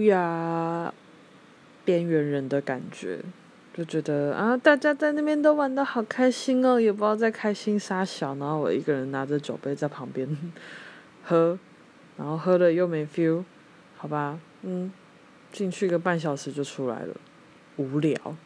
呀，边缘人的感觉，就觉得啊，大家在那边都玩的好开心哦，也不知道在开心啥小，然后我一个人拿着酒杯在旁边喝，然后喝了又没 feel，好吧，嗯，进去个半小时就出来了，无聊。